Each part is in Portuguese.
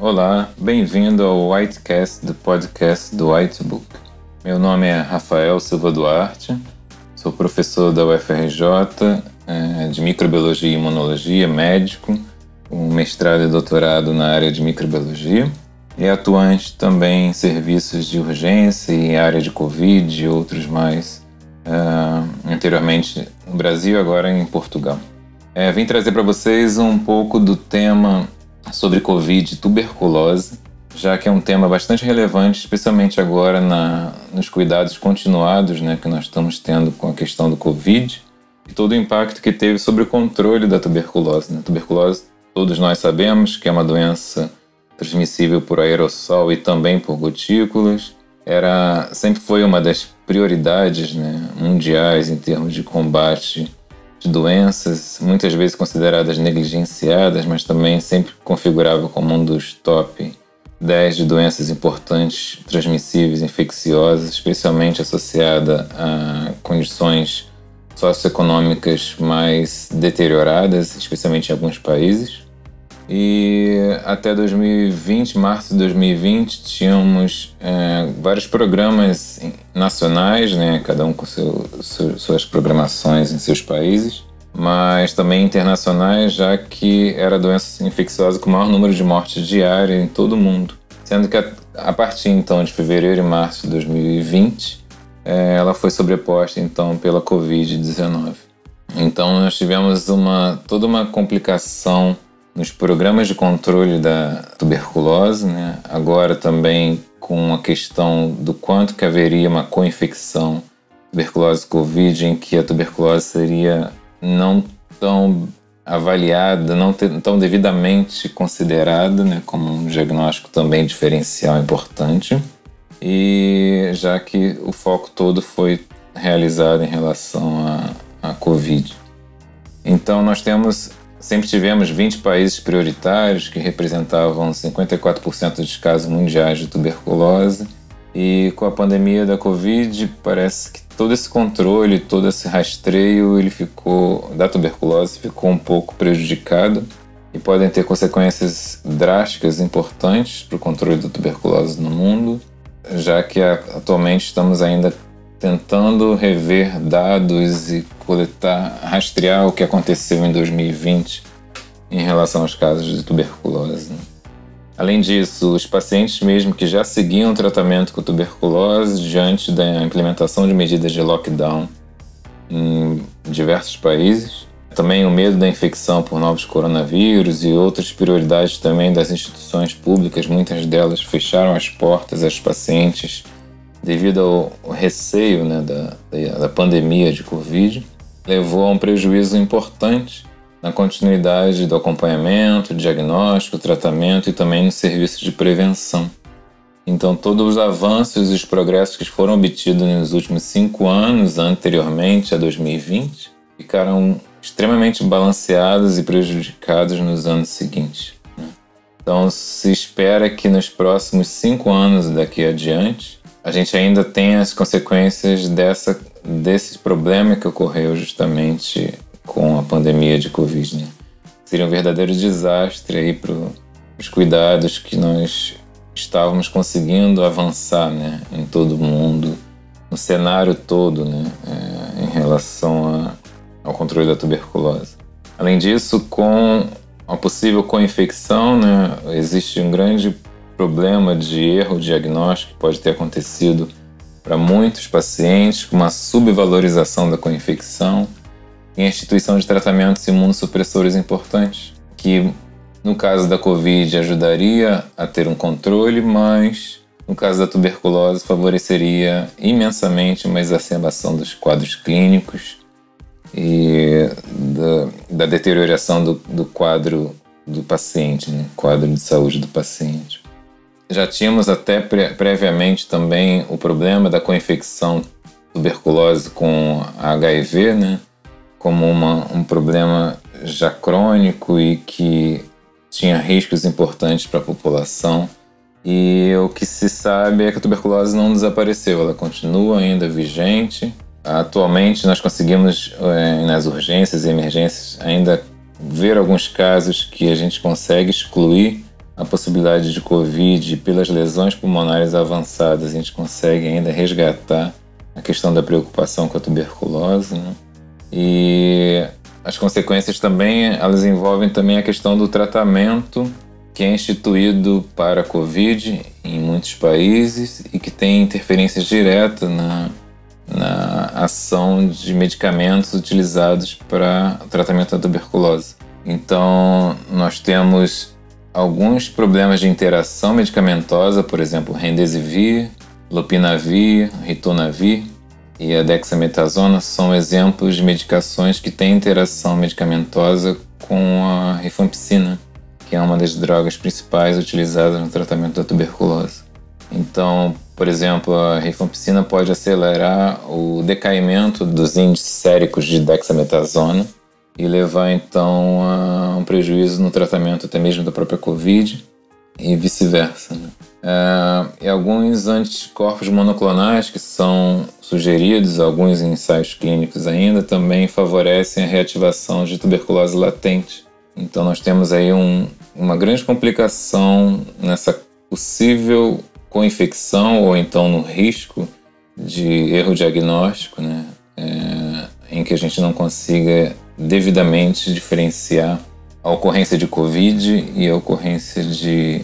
Olá, bem-vindo ao Whitecast do podcast do Whitebook. Meu nome é Rafael Silva Duarte, sou professor da UFRJ é, de Microbiologia e Imunologia, médico, com mestrado e doutorado na área de microbiologia e atuante também em serviços de urgência e área de Covid e outros mais, uh, anteriormente no Brasil agora em Portugal. É, vim trazer para vocês um pouco do tema sobre Covid e tuberculose, já que é um tema bastante relevante, especialmente agora na, nos cuidados continuados né, que nós estamos tendo com a questão do Covid e todo o impacto que teve sobre o controle da tuberculose. Né? Tuberculose, todos nós sabemos que é uma doença transmissível por aerossol e também por gotículas. Era, sempre foi uma das prioridades né, mundiais em termos de combate doenças, muitas vezes consideradas negligenciadas, mas também sempre configurava como um dos top 10 de doenças importantes transmissíveis infecciosas, especialmente associada a condições socioeconômicas mais deterioradas, especialmente em alguns países. E até 2020, março de 2020, tínhamos é, vários programas nacionais, né, cada um com seu, suas programações em seus países, mas também internacionais, já que era a doença infecciosa com o maior número de mortes diárias em todo o mundo. Sendo que a, a partir então de fevereiro e março de 2020, é, ela foi sobreposta então pela Covid-19. Então nós tivemos uma, toda uma complicação nos programas de controle da tuberculose, né? agora também com a questão do quanto que haveria uma co-infecção tuberculose Covid, em que a tuberculose seria não tão avaliada, não tão devidamente considerada né, como um diagnóstico também diferencial importante, e já que o foco todo foi realizado em relação à Covid. Então, nós temos Sempre tivemos 20 países prioritários que representavam 54% dos casos mundiais de tuberculose. E com a pandemia da Covid, parece que todo esse controle, todo esse rastreio, ele ficou da tuberculose ficou um pouco prejudicado e podem ter consequências drásticas importantes para o controle da tuberculose no mundo, já que atualmente estamos ainda tentando rever dados e coletar, rastrear o que aconteceu em 2020 em relação aos casos de tuberculose. Além disso, os pacientes mesmo que já seguiam tratamento com tuberculose diante da implementação de medidas de lockdown em diversos países, também o medo da infecção por novos coronavírus e outras prioridades também das instituições públicas, muitas delas fecharam as portas aos pacientes devido ao receio né, da, da pandemia de Covid, levou a um prejuízo importante na continuidade do acompanhamento, diagnóstico, tratamento e também no serviço de prevenção. Então, todos os avanços e os progressos que foram obtidos nos últimos cinco anos, anteriormente a 2020, ficaram extremamente balanceados e prejudicados nos anos seguintes. Né. Então, se espera que nos próximos cinco anos daqui adiante, a gente ainda tem as consequências dessa, desse problema que ocorreu justamente com a pandemia de Covid. Né? Seria um verdadeiro desastre para os cuidados que nós estávamos conseguindo avançar né, em todo o mundo, no cenário todo, né, é, em relação a, ao controle da tuberculose. Além disso, com a possível co-infecção, né, existe um grande problema de erro diagnóstico que pode ter acontecido para muitos pacientes, com uma subvalorização da co-infecção e a instituição de tratamentos imunossupressores importantes, que no caso da Covid ajudaria a ter um controle, mas no caso da tuberculose favoreceria imensamente uma exacerbação dos quadros clínicos e da, da deterioração do, do quadro do paciente, né? quadro de saúde do paciente. Já tínhamos até pre previamente também o problema da coinfecção tuberculose com HIV, né? como uma, um problema já crônico e que tinha riscos importantes para a população. E o que se sabe é que a tuberculose não desapareceu, ela continua ainda vigente. Atualmente, nós conseguimos, é, nas urgências e emergências, ainda ver alguns casos que a gente consegue excluir a possibilidade de Covid pelas lesões pulmonares avançadas. A gente consegue ainda resgatar a questão da preocupação com a tuberculose. Né? E as consequências também, elas envolvem também a questão do tratamento que é instituído para a Covid em muitos países e que tem interferências diretas na, na ação de medicamentos utilizados para o tratamento da tuberculose. Então, nós temos alguns problemas de interação medicamentosa, por exemplo, Remdesivir, Lopinavir, Ritonavir, e a dexametasona são exemplos de medicações que têm interação medicamentosa com a rifampicina, que é uma das drogas principais utilizadas no tratamento da tuberculose. Então, por exemplo, a rifampicina pode acelerar o decaimento dos índices séricos de dexametasona e levar então a um prejuízo no tratamento até mesmo da própria Covid e vice-versa. Né? É, e alguns anticorpos monoclonais que são sugeridos, alguns ensaios clínicos ainda, também favorecem a reativação de tuberculose latente. Então nós temos aí um, uma grande complicação nessa possível co-infecção ou então no risco de erro diagnóstico, né? É, em que a gente não consiga devidamente diferenciar a ocorrência de Covid e a ocorrência de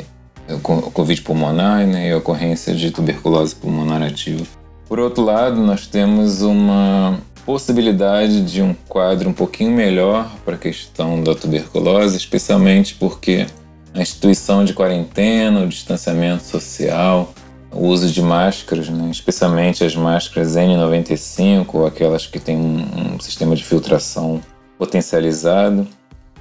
Covid pulmonar né, e a ocorrência de tuberculose pulmonar ativa. Por outro lado, nós temos uma possibilidade de um quadro um pouquinho melhor para a questão da tuberculose, especialmente porque a instituição de quarentena, o distanciamento social, o uso de máscaras, né, especialmente as máscaras N95 ou aquelas que têm um, um sistema de filtração potencializado,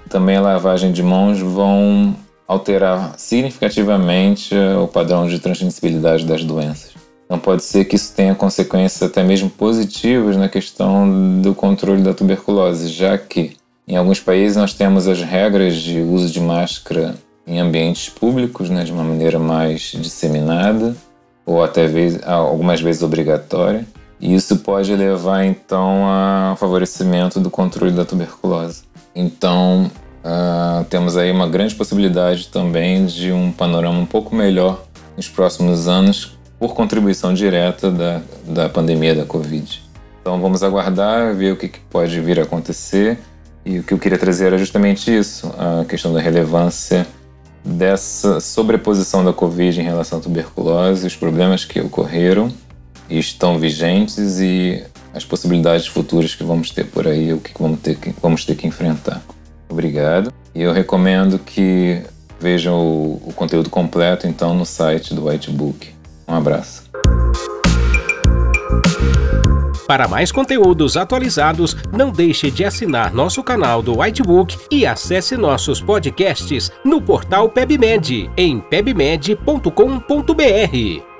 também a lavagem de mãos vão alterar significativamente eh, o padrão de transmissibilidade das doenças. Então pode ser que isso tenha consequências até mesmo positivas na questão do controle da tuberculose, já que em alguns países nós temos as regras de uso de máscara em ambientes públicos, né, de uma maneira mais disseminada ou até vez, algumas vezes obrigatória. Isso pode levar então a favorecimento do controle da tuberculose. Então, uh, temos aí uma grande possibilidade também de um panorama um pouco melhor nos próximos anos por contribuição direta da, da pandemia da Covid. Então, vamos aguardar, ver o que, que pode vir a acontecer. E o que eu queria trazer era justamente isso, a questão da relevância dessa sobreposição da Covid em relação à tuberculose, os problemas que ocorreram estão vigentes e as possibilidades futuras que vamos ter por aí, o que vamos ter que, vamos ter que enfrentar. Obrigado. E eu recomendo que vejam o, o conteúdo completo então no site do Whitebook. Um abraço. Para mais conteúdos atualizados, não deixe de assinar nosso canal do Whitebook e acesse nossos podcasts no portal PebMed em pebmed.com.br.